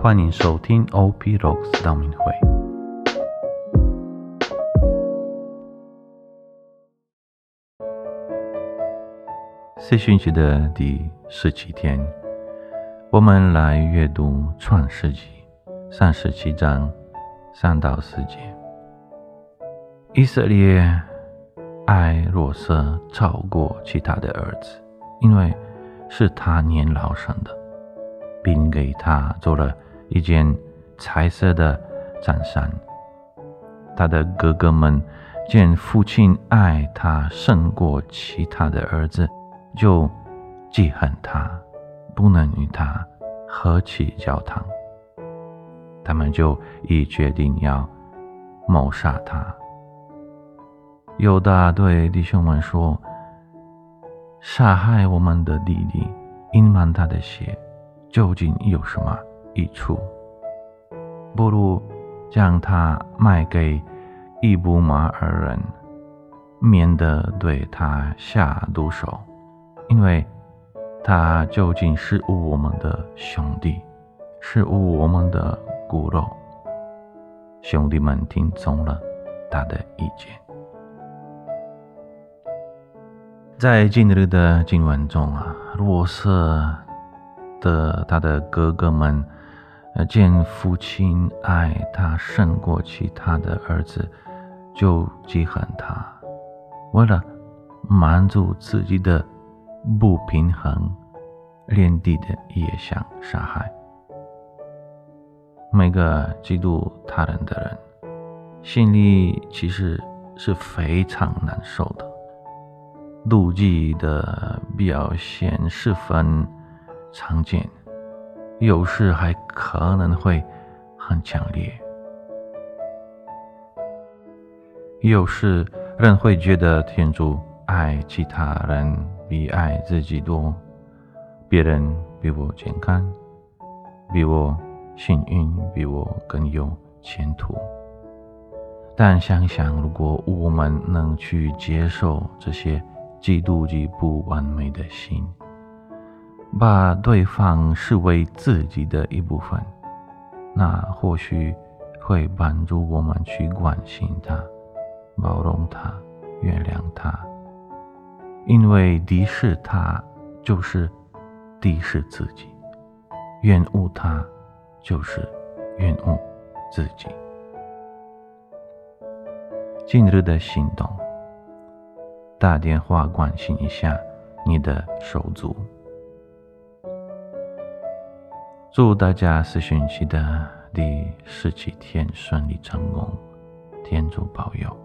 欢迎收听 OP Rocks 道明会。四旬期的第十七天，我们来阅读《创世纪》三十七章三到四节。以色列爱若瑟超过其他的儿子，因为是他年老生的，并给他做了一件彩色的战衫。他的哥哥们见父亲爱他胜过其他的儿子，就记恨他，不能与他和起教堂。他们就已决定要谋杀他。犹大对弟兄们说：“杀害我们的弟弟，隐瞒他的血，究竟有什么益处？不如将他卖给伊布马尔人，免得对他下毒手，因为他究竟是我们的兄弟，是我们的骨肉。”兄弟们听从了他的意见。在今日的经文中啊，若瑟的他的哥哥们，他，见父亲爱他胜过其他的儿子，就记恨他，为了满足自己的不平衡，连地的也想杀害。每个嫉妒他人的人，心里其实是非常难受的。妒忌的表现十分常见，有时还可能会很强烈。有时人会觉得天主爱其他人比爱自己多，别人比我健康，比我幸运，比我更有前途。但想想，如果我们能去接受这些，嫉妒及不完美的心，把对方视为自己的一部分，那或许会帮助我们去关心他、包容他、原谅他。因为敌视他就是敌视自己，厌恶他就是厌恶自己。今日的行动。打电话关心一下你的手足。祝大家四旬期的第十七天顺利成功，天主保佑。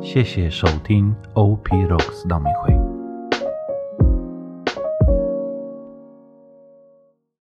谢谢收听 OP Rocks 道明会。